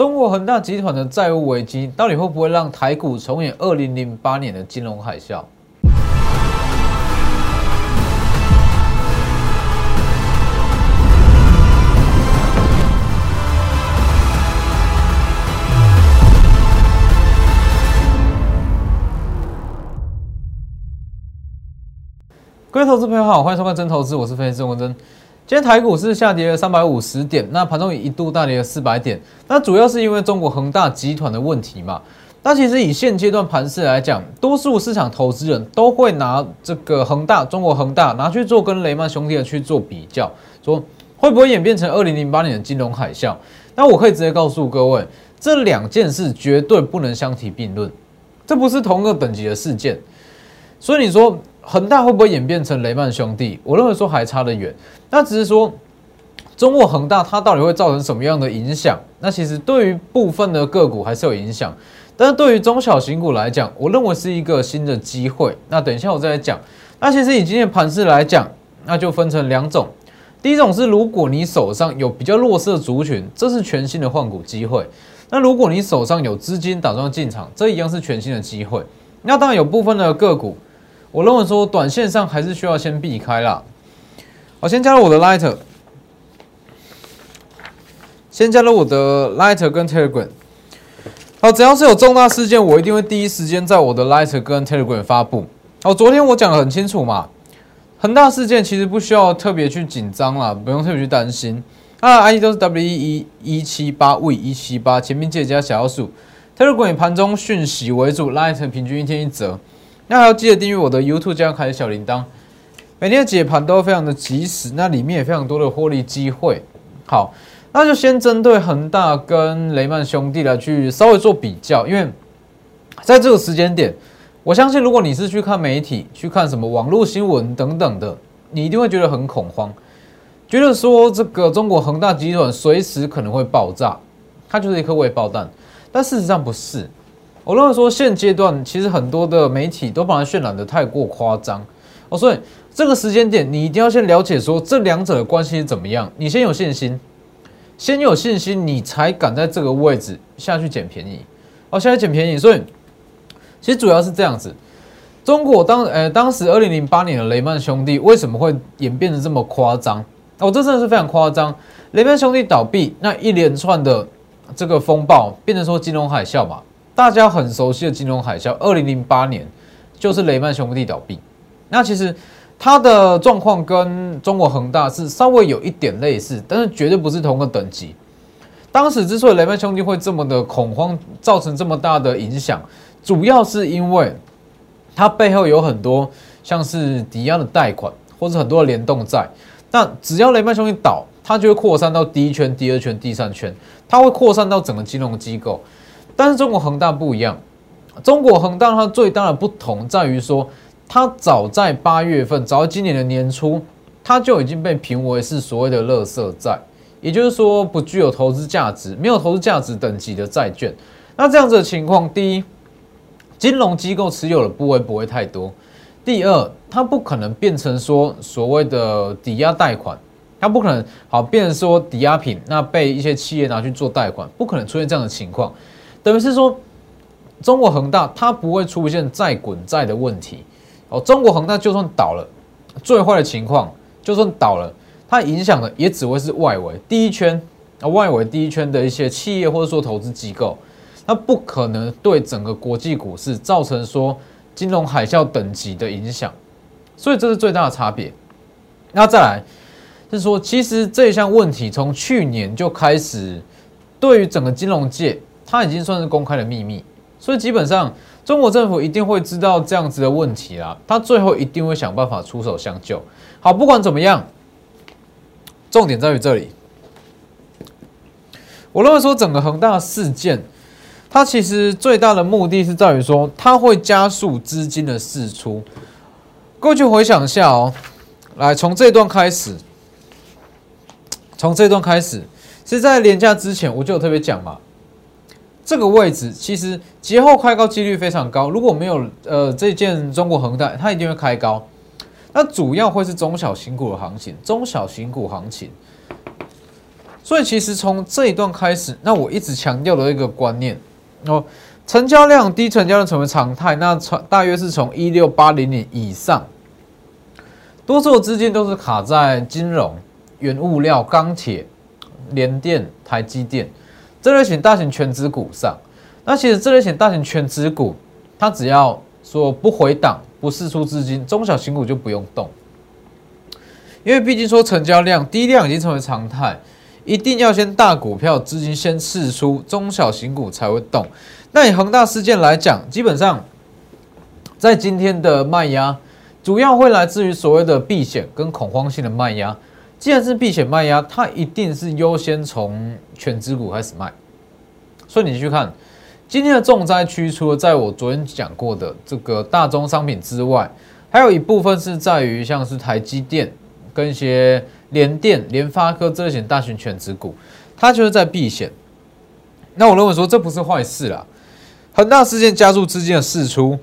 中国恒大集团的债务危机到底会不会让台股重演二零零八年的金融海啸？各位投资朋友好，欢迎收看真投资，我是分析师文真。今天台股是下跌了三百五十点，那盘中一度大跌了四百点，那主要是因为中国恒大集团的问题嘛。那其实以现阶段盘势来讲，多数市场投资人都会拿这个恒大、中国恒大拿去做跟雷曼兄弟的去做比较，说会不会演变成二零零八年的金融海啸？那我可以直接告诉各位，这两件事绝对不能相提并论，这不是同一个等级的事件。所以你说。恒大会不会演变成雷曼兄弟？我认为说还差得远。那只是说，中国恒大它到底会造成什么样的影响？那其实对于部分的个股还是有影响，但是对于中小型股来讲，我认为是一个新的机会。那等一下我再来讲。那其实以今天盘势来讲，那就分成两种。第一种是，如果你手上有比较弱势的族群，这是全新的换股机会。那如果你手上有资金打算进场，这一样是全新的机会。那当然有部分的个股。我认为说，短线上还是需要先避开啦。好，先加入我的 Lighter，先加入我的 Lighter 跟 Telegram。好，只要是有重大事件，我一定会第一时间在我的 Lighter 跟 Telegram 发布。好，昨天我讲的很清楚嘛，很大事件其实不需要特别去紧张啦，不用特别去担心。啊，ID 都是 W 一一七八 V 一七八，前面记得加小数。Telegram 以盘中讯息为主，Lighter 平均一天一折。那还要记得订阅我的 YouTube，这样开小铃铛，每天的解盘都非常的及时，那里面也非常多的获利机会。好，那就先针对恒大跟雷曼兄弟来去稍微做比较，因为在这个时间点，我相信如果你是去看媒体、去看什么网络新闻等等的，你一定会觉得很恐慌，觉得说这个中国恒大集团随时可能会爆炸，它就是一颗未爆弹，但事实上不是。我认为说现阶段其实很多的媒体都把它渲染的太过夸张哦，所以这个时间点你一定要先了解说这两者的关系是怎么样，你先有信心，先有信心，你才敢在这个位置下去捡便宜哦，下在捡便宜，所以其实主要是这样子。中国当呃当时二零零八年的雷曼兄弟为什么会演变得这么夸张？哦，这真的是非常夸张。雷曼兄弟倒闭，那一连串的这个风暴变成说金融海啸嘛。大家很熟悉的金融海啸，二零零八年就是雷曼兄弟倒闭。那其实它的状况跟中国恒大是稍微有一点类似，但是绝对不是同个等级。当时之所以雷曼兄弟会这么的恐慌，造成这么大的影响，主要是因为它背后有很多像是抵押的贷款，或者很多的联动债。那只要雷曼兄弟倒，它就会扩散到第一圈、第二圈、第三圈，它会扩散到整个金融机构。但是中国恒大不一样，中国恒大它最大的不同在于说，它早在八月份，早在今年的年初，它就已经被评为是所谓的垃圾债，也就是说不具有投资价值、没有投资价值等级的债券。那这样子的情况，第一，金融机构持有的部位不会太多；第二，它不可能变成说所谓的抵押贷款，它不可能好变成说抵押品，那被一些企业拿去做贷款，不可能出现这样的情况。等于是说，中国恒大它不会出现债滚债的问题哦。中国恒大就算倒了，最坏的情况就算倒了，它影响的也只会是外围第一圈啊，外围第一圈的一些企业或者说投资机构，它不可能对整个国际股市造成说金融海啸等级的影响。所以这是最大的差别。那再来是说，其实这项问题从去年就开始，对于整个金融界。它已经算是公开的秘密，所以基本上中国政府一定会知道这样子的问题啦，他最后一定会想办法出手相救。好，不管怎么样，重点在于这里。我认为说整个恒大事件，它其实最大的目的是在于说，它会加速资金的释出。过去回想一下哦，来从这段开始，从这段开始，是在廉价之前我就有特别讲嘛。这个位置其实节后开高几率非常高，如果没有呃这件中国恒大，它一定会开高。那主要会是中小型股的行情，中小型股行情。所以其实从这一段开始，那我一直强调的一个观念哦，成交量低，成交量成为常态，那大约是从一六八零年以上，多数的资金都是卡在金融、原物料、钢铁、联电、台积电这类型大型全资股上。那其实这类型大型全资股，它只要说不回档、不释出资金，中小型股就不用动，因为毕竟说成交量低量已经成为常态。一定要先大股票资金先释出，中小型股才会动。那以恒大事件来讲，基本上在今天的卖压，主要会来自于所谓的避险跟恐慌性的卖压。既然是避险卖压，它一定是优先从全资股开始卖。所以你去看今天的重灾区，除了在我昨天讲过的这个大宗商品之外，还有一部分是在于像是台积电跟一些。联电、联发科这些大型全值股，它就是在避险。那我认为说这不是坏事啦，恒大事件加速资金的释出，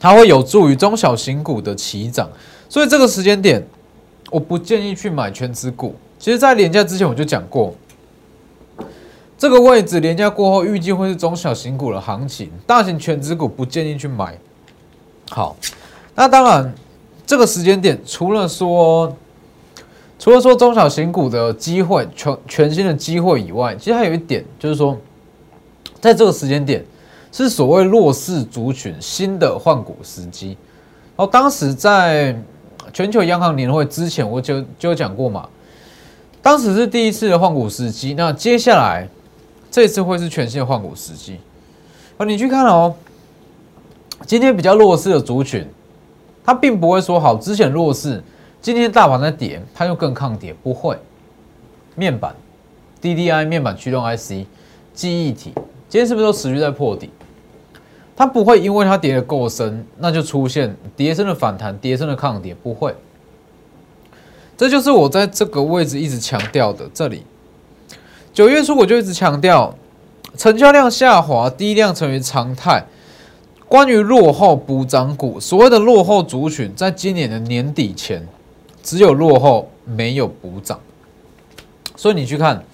它会有助于中小型股的起涨。所以这个时间点，我不建议去买全值股。其实，在廉价之前我就讲过，这个位置廉价过后，预计会是中小型股的行情，大型全值股不建议去买。好，那当然，这个时间点除了说。除了说中小型股的机会全全新的机会以外，其实还有一点就是说，在这个时间点是所谓弱势族群新的换股时机。然后当时在全球央行年会之前，我就就有讲过嘛，当时是第一次的换股时机。那接下来这次会是全新的换股时机。啊，你去看哦，今天比较弱势的族群，它并不会说好之前弱势。今天大盘在跌，它又更抗跌，不会。面板、DDI 面板驱动 IC、记忆体，今天是不是都持续在破底？它不会因为它跌的够深，那就出现跌升的反弹、跌升的抗跌，不会。这就是我在这个位置一直强调的。这里九月初我就一直强调，成交量下滑，低量成为常态。关于落后补涨股，所谓的落后族群，在今年的年底前。只有落后，没有补涨，所以你去看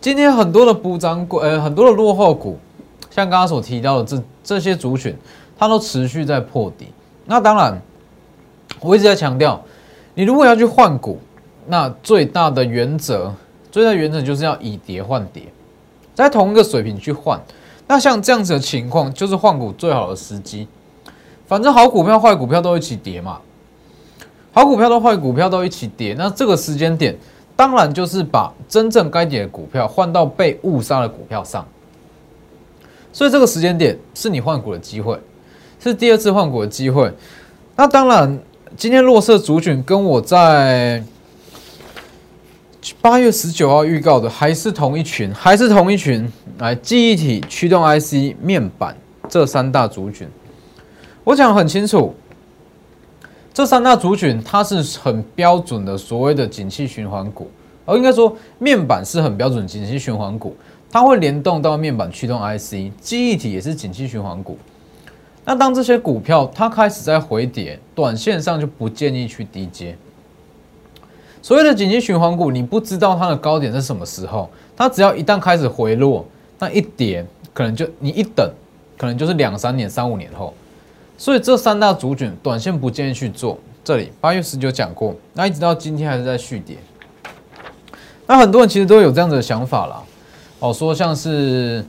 今天很多的补涨股，呃，很多的落后股，像刚刚所提到的这这些族群，它都持续在破底。那当然，我一直在强调，你如果要去换股，那最大的原则，最大的原则就是要以跌换跌，在同一个水平去换。那像这样子的情况，就是换股最好的时机。反正好股票、坏股票都一起跌嘛。好股票都坏股票都一起跌，那这个时间点当然就是把真正该跌的股票换到被误杀的股票上，所以这个时间点是你换股的机会，是第二次换股的机会。那当然，今天弱势族群跟我在八月十九号预告的还是同一群，还是同一群，来记忆体、驱动 IC、面板这三大族群，我讲很清楚。这三大族群，它是很标准的所谓的景气循环股，而应该说面板是很标准景气循环股，它会联动到面板驱动 IC，记忆体也是景气循环股。那当这些股票它开始在回跌，短线上就不建议去低接。所谓的景气循环股，你不知道它的高点是什么时候，它只要一旦开始回落，那一跌可能就你一等，可能就是两三年、三五年后。所以这三大主卷短线不建议去做。这里八月十九讲过，那一直到今天还是在续跌。那很多人其实都有这样子的想法啦，哦，说像是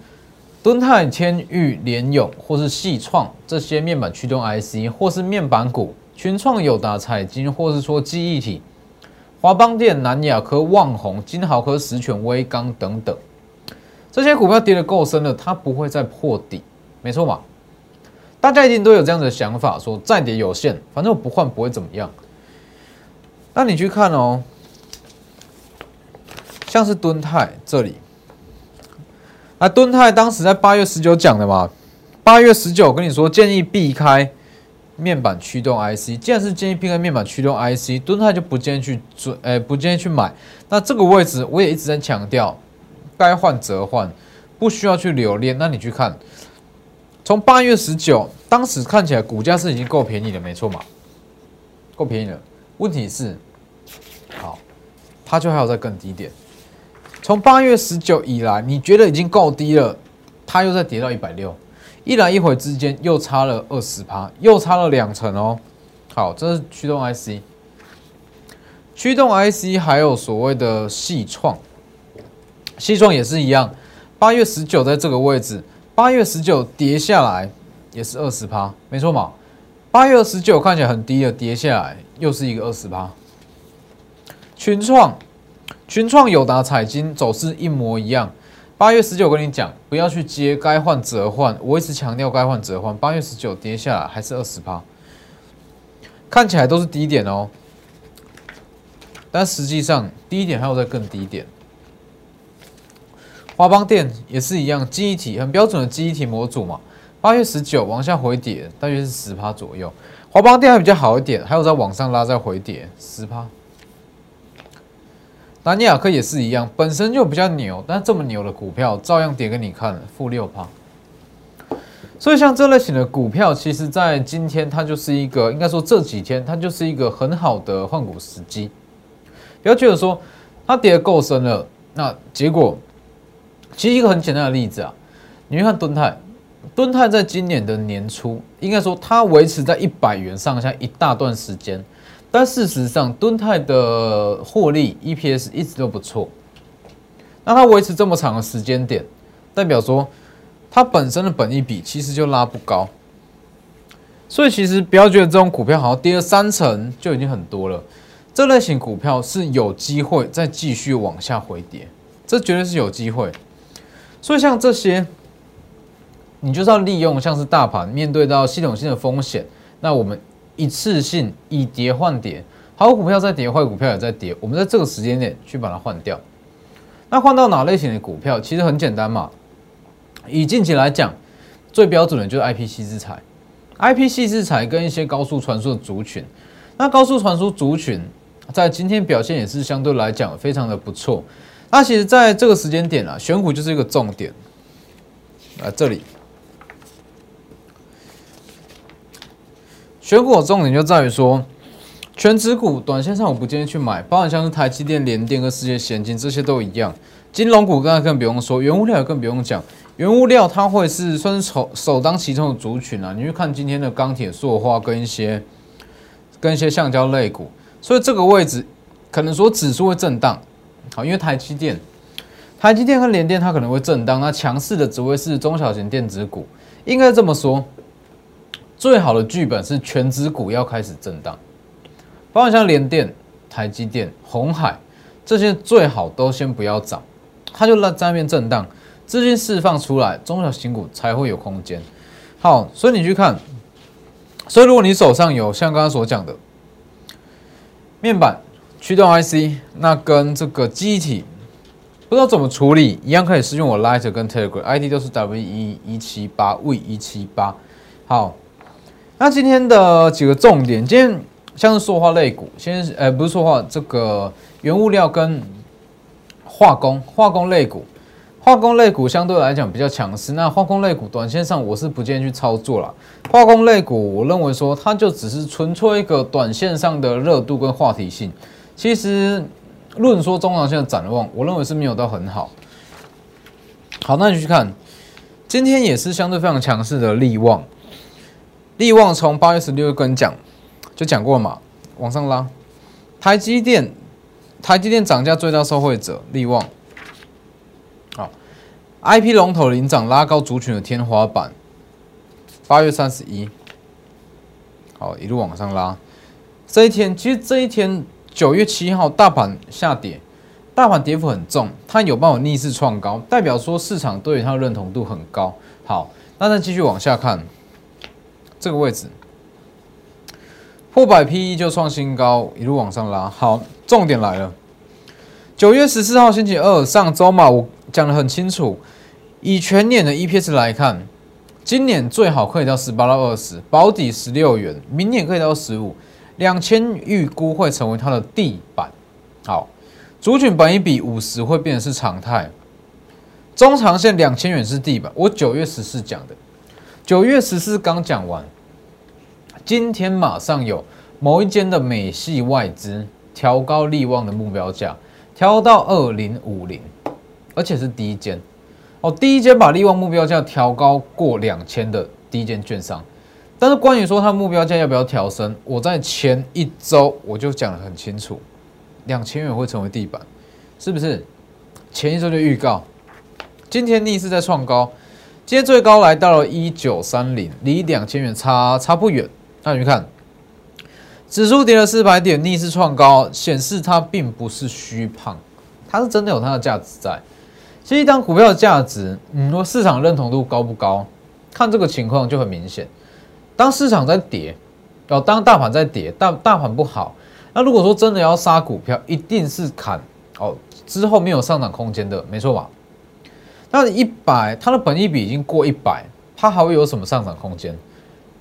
敦泰、天域、联永或是细创这些面板驱动 IC，或是面板股群创、友达、彩金，或是说记忆体华邦电、南亚科、旺宏、金豪科、实权、威刚等等，这些股票跌得够深了，它不会再破底，没错嘛？大家一定都有这样的想法，说再跌有限，反正我不换不会怎么样。那你去看哦，像是敦泰这里，那敦泰当时在八月十九讲的嘛，八月十九跟你说建议避开面板驱动 IC，既然是建议避开面板驱动 IC，敦泰就不建议去做，诶，不建议去买。那这个位置我也一直在强调，该换则换，不需要去留恋。那你去看。从八月十九，当时看起来股价是已经够便宜了，没错嘛，够便宜了。问题是，好，它就还要再更低点。从八月十九以来，你觉得已经够低了，它又再跌到一百六，一来一回之间又差了二十趴，又差了两成哦。好，这是驱动 IC，驱动 IC 还有所谓的细创，细创也是一样，八月十九在这个位置，八月十九跌下来也是二十趴，没错嘛。八月十九看起来很低的，跌下来又是一个二十趴。群创。群创、友达、彩金走势一模一样。八月十九跟你讲，不要去接，该换折换。我一直强调该换折换。八月十九跌下来还是二十趴，看起来都是低点哦，但实际上低点还有在更低点。华邦电也是一样，记忆体很标准的记忆体模组嘛。八月十九往下回跌，大约是十趴左右。华邦电还比较好一点，还有在往上拉再回跌十趴。南亚科也是一样，本身就比较牛，但这么牛的股票照样跌给你看，负六趴。所以像这类型的股票，其实在今天它就是一个，应该说这几天它就是一个很好的换股时机。不要觉得说它跌的够深了，那结果其实一个很简单的例子啊，你去看敦泰，敦泰在今年的年初，应该说它维持在一百元上下一大段时间。但事实上，敦泰的获利 EPS 一直都不错。那它维持这么长的时间点，代表说它本身的本益比其实就拉不高。所以其实不要觉得这种股票好像跌了三成就已经很多了。这类型股票是有机会再继续往下回跌，这绝对是有机会。所以像这些，你就是要利用像是大盘面对到系统性的风险，那我们。一次性以跌换跌，好股票在跌，坏股票也在跌。我们在这个时间点去把它换掉。那换到哪类型的股票？其实很简单嘛。以近期来讲，最标准的就是 I P C 之材，I P C 之材跟一些高速传输的族群。那高速传输族群在今天表现也是相对来讲非常的不错。那其实在这个时间点啊，选股就是一个重点。来这里。选股重点就在于说，全指股短线上我不建议去买，包含像是台积电、联电跟世界先进这些都一样。金融股刚才更不用说，原物料也更不用讲，原物料它会是算是首首当其冲的族群啊。你去看今天的钢铁、塑化跟一些跟一些橡胶类股，所以这个位置可能说指数会震荡，好，因为台积电、台积电跟联电它可能会震荡，那强势的只会是中小型电子股，应该这么说。最好的剧本是全指股要开始震荡，包括像联电、台积电、红海这些，最好都先不要涨，它就在那边震荡，资金释放出来，中小型股才会有空间。好，所以你去看，所以如果你手上有像刚刚所讲的面板、驱动 IC，那跟这个机体不知道怎么处理，一样可以使用我 Light 跟 Telegram，ID 都是 W 一一七八 V 一七八。好。那今天的几个重点，今天像是塑化类股，先呃不是塑化，这个原物料跟化工化工类股，化工类股相对来讲比较强势。那化工类股短线上我是不建议去操作了。化工类股，我认为说它就只是纯粹一个短线上的热度跟话题性。其实论说中长线的展望，我认为是没有到很好。好，那你去看，今天也是相对非常强势的利旺。利旺从八月十六跟讲，就讲过嘛，往上拉。台积电，台积电涨价最大受惠者利旺。好，I P 龙头领涨拉高族群的天花板。八月三十一，好一路往上拉。这一天其实这一天九月七号大盘下跌，大盘跌幅很重，它有办法逆势创高，代表说市场对它的认同度很高。好，那再继续往下看。这个位置破百 P E 就创新高，一路往上拉。好，重点来了。九月十四号星期二，上周嘛，我讲的很清楚。以全年的 EPS 来看，今年最好可以到十八到二十，保底十六元，明年可以到十五，两千预估会成为它的地板。好，主群本一比五十会变成是常态，中长线两千元是地板。我九月十四讲的。九月十四刚讲完，今天马上有某一间的美系外资调高利旺的目标价，调到二零五零。而且是第一间哦，第一间把利旺目标价调高过两千的第一间券商。但是关于说它目标价要不要调升，我在前一周我就讲得很清楚，两千元会成为地板，是不是？前一周就预告，今天逆势在创高，今天最高来到了一九三零，离两千元差差不远。那你们看，指数跌了四百点，逆势创高，显示它并不是虚胖，它是真的有它的价值在。其实一张股票的价值，嗯，说市场认同度高不高，看这个情况就很明显。当市场在跌，哦，当大盘在跌，大大盘不好，那如果说真的要杀股票，一定是砍哦，之后没有上涨空间的，没错吧？那一百，它的本益比已经过一百，它还会有什么上涨空间？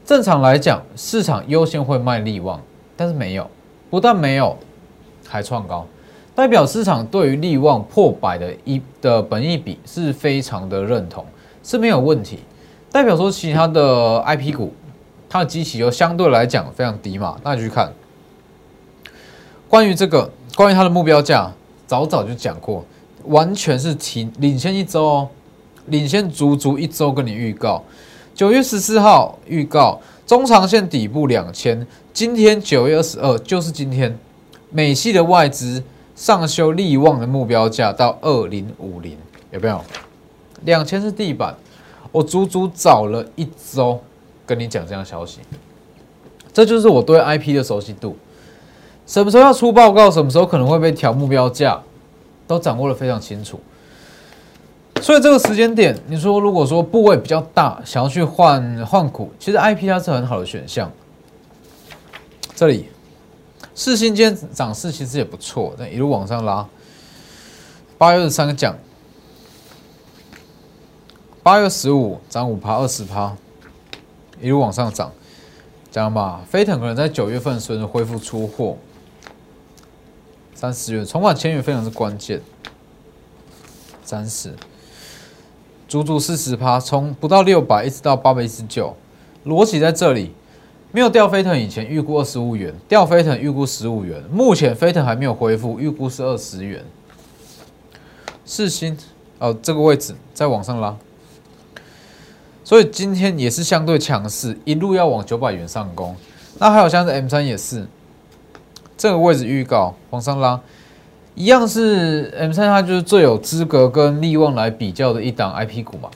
正常来讲，市场优先会卖利旺，但是没有，不但没有，还创高，代表市场对于利旺破百的一的本益比是非常的认同，是没有问题，代表说其他的 I P 股。它的基期又相对来讲非常低嘛，那你去看关于这个，关于它的目标价，早早就讲过，完全是提领先一周哦，领先足足一周跟你预告，九月十四号预告中长线底部两千，今天九月二十二就是今天，美系的外资上修利旺的目标价到二零五零，有没有？两千是地板，我足足找了一周。跟你讲这样消息，这就是我对 IP 的熟悉度。什么时候要出报告，什么时候可能会被调目标价，都掌握的非常清楚。所以这个时间点，你说如果说部位比较大，想要去换换股，其实 IP 它是很好的选项。这里四新今天涨势其实也不错，但一路往上拉。八月十三讲，八月十五涨五趴二十趴。一路往上涨，讲吧，飞腾可能在九月份随着恢复出货，三十元重返千元非常之关键，三十，足足四十趴，从不到六百一直到八百一十九，逻辑在这里，没有掉飞腾以前预估二十五元，掉飞腾预估十五元，目前飞腾还没有恢复，预估是二十元，四星哦，这个位置再往上拉。所以今天也是相对强势，一路要往九百元上攻。那还有像是 M 三也是这个位置预告往上拉，一样是 M 三，它就是最有资格跟利旺来比较的一档 IP 股嘛。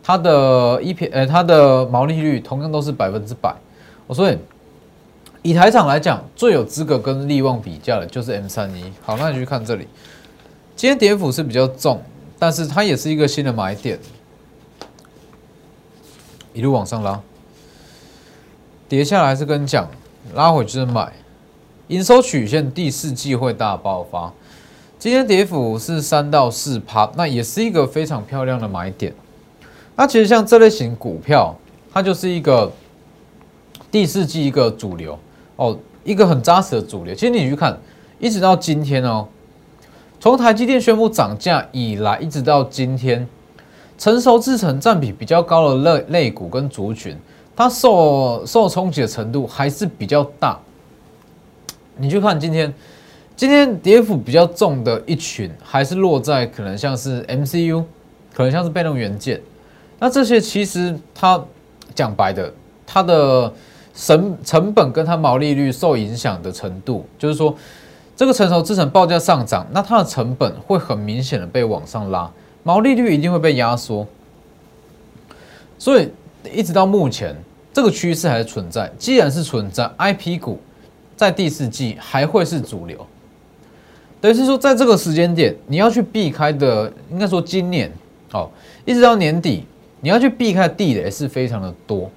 它的一 P 呃，它的毛利率同样都是百分之百。我说以以台厂来讲，最有资格跟利旺比较的就是 M 三一。好，那你去看这里，今天跌幅是比较重，但是它也是一个新的买点。一路往上拉，跌下来是跟你讲，拉回就是买。营收曲线第四季会大爆发，今天跌幅是三到四趴，那也是一个非常漂亮的买点。那其实像这类型股票，它就是一个第四季一个主流哦，一个很扎实的主流。其实你去看，一直到今天哦，从台积电宣布涨价以来，一直到今天。成熟制成占比比较高的类类股跟族群，它受受冲击的程度还是比较大。你去看今天，今天跌幅比较重的一群，还是落在可能像是 MCU，可能像是被动元件。那这些其实它讲白的，它的成成本跟它毛利率受影响的程度，就是说这个成熟制成报价上涨，那它的成本会很明显的被往上拉。毛利率一定会被压缩，所以一直到目前，这个趋势还是存在。既然是存在，IP 股在第四季还会是主流。等于是说，在这个时间点，你要去避开的，应该说今年哦，一直到年底，你要去避开的地雷是非常的多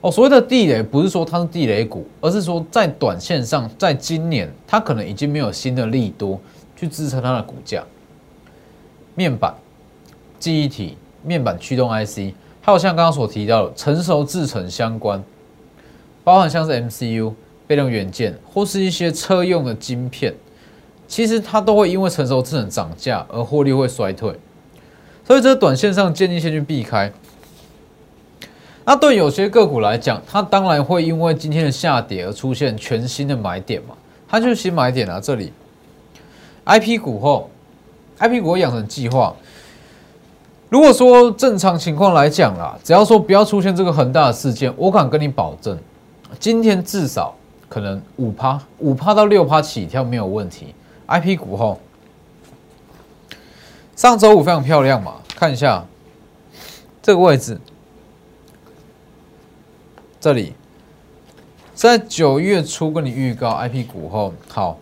哦。所谓的地雷，不是说它是地雷股，而是说在短线上，在今年它可能已经没有新的利多去支撑它的股价，面板。记忆体、面板驱动 IC，还有像刚刚所提到的成熟制程相关，包含像是 MCU、被动元件或是一些车用的晶片，其实它都会因为成熟制程涨价而获利会衰退，所以这短线上建议先去避开。那对有些个股来讲，它当然会因为今天的下跌而出现全新的买点嘛，它就是新买点啊。这里 IP 股后，IP 股养成计划。如果说正常情况来讲啦，只要说不要出现这个很大的事件，我敢跟你保证，今天至少可能五趴、五趴到六趴起跳没有问题。I P 股后，上周五非常漂亮嘛，看一下这个位置，这里在九月初跟你预告 I P 股后好，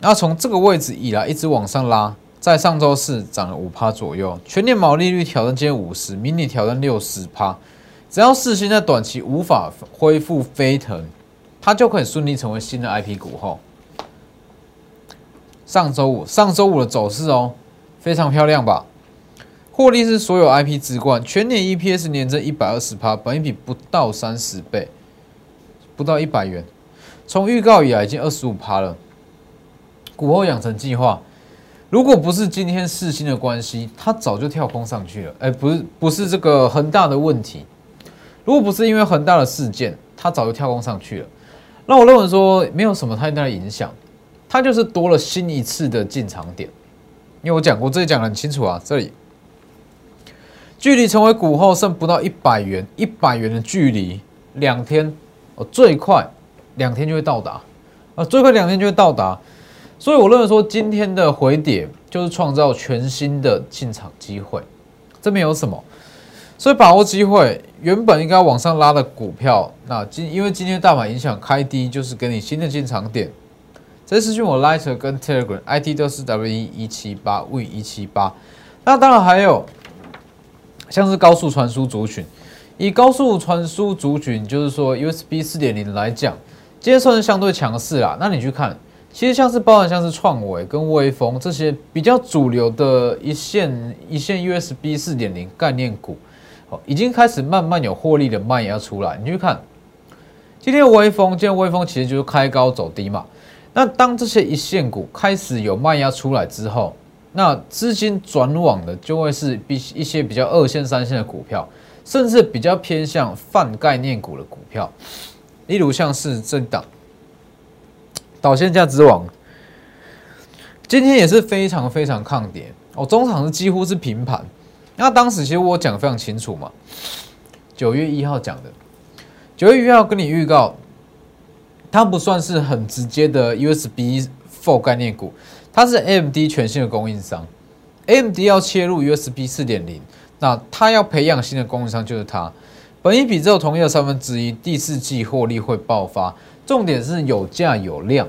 那从这个位置以来一直往上拉。在上周四涨了五趴左右，全年毛利率挑战接近五十，明年挑战六十趴。只要四星在短期无法恢复飞腾，它就可以顺利成为新的 IP 股后。上周五，上周五的走势哦，非常漂亮吧？获利是所有 IP 之冠，全年 EPS 年增一百二十趴，本一比不到三十倍，不到一百元。从预告以来已经二十五趴了。股后养成计划。如果不是今天四星的关系，它早就跳空上去了。哎，不是，不是这个恒大的问题。如果不是因为恒大的事件，它早就跳空上去了。那我认为说没有什么太大的影响，它就是多了新一次的进场点。因为我讲过，这里讲的很清楚啊。这里距离成为股后剩不到一百元，一百元的距离，两天哦，最快两天就会到达啊，最快两天就会到达。所以我认为说，今天的回跌就是创造全新的进场机会，这边有什么？所以把握机会，原本应该往上拉的股票，那今因为今天大盘影响开低，就是给你新的进场点。这次讯我 Lighter 跟 Telegram IT 都是 W 一一七八 V 一七八。那当然还有像是高速传输族群，以高速传输族群，就是说 USB 四点零来讲，今天算是相对强势啦。那你去看。其实像是包含像是创维跟微风这些比较主流的一线一线 USB 四点零概念股，哦，已经开始慢慢有获利的卖压出来。你去看今天的微风，今天微风其实就是开高走低嘛。那当这些一线股开始有卖压出来之后，那资金转往的就会是比一些比较二线三线的股票，甚至比较偏向泛概念股的股票，例如像是这档。导线价之王，今天也是非常非常抗跌哦，中场是几乎是平盘。那当时其实我讲的非常清楚嘛，九月一号讲的，九月一号跟你预告，它不算是很直接的 USB Four 概念股，它是 AMD 全新的供应商，AMD 要切入 USB 四点零，那它要培养新的供应商就是它，本一比只有同业三分之一，第四季获利会爆发。重点是有价有量，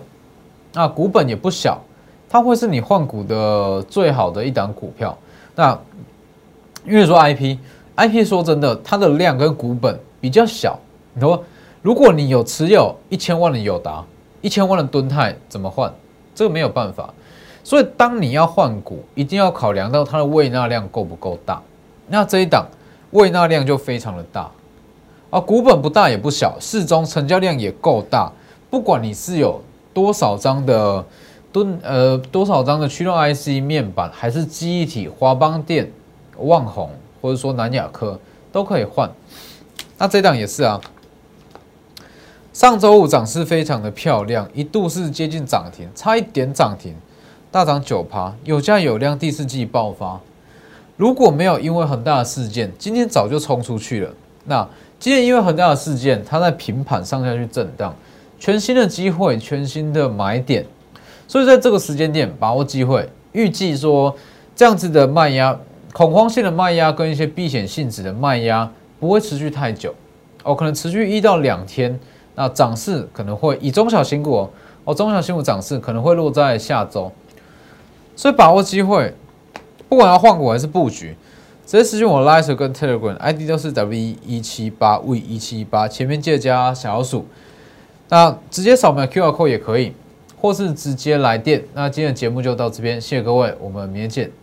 那股本也不小，它会是你换股的最好的一档股票。那因为说 IP，IP 说真的，它的量跟股本比较小。你说，如果你有持有一千万的友达，一千万的吨泰，怎么换？这个没有办法。所以当你要换股，一定要考量到它的胃纳量够不够大。那这一档胃纳量就非常的大。啊，股本不大也不小，适中，成交量也够大。不管你是有多少张的吨，呃，多少张的驱动 IC 面板，还是记忆体，华邦电、旺宏，或者说南亚科，都可以换。那这档也是啊，上周五涨势非常的漂亮，一度是接近涨停，差一点涨停，大涨九趴，有价有量，第四季爆发。如果没有因为很大的事件，今天早就冲出去了。那今天因为很大的事件，它在平盘上下去震荡，全新的机会，全新的买点，所以在这个时间点把握机会，预计说这样子的卖压，恐慌性的卖压跟一些避险性质的卖压不会持续太久，哦，可能持续一到两天，那涨势可能会以中小型股哦，中小型股涨势可能会落在下周，所以把握机会，不管要换股还是布局。直接私信我 l i t e 跟 Telegram ID 都是 W 一七八 V 一七八，前面记得加小老鼠。那直接扫描 QR code 也可以，或是直接来电。那今天的节目就到这边，谢谢各位，我们明天见。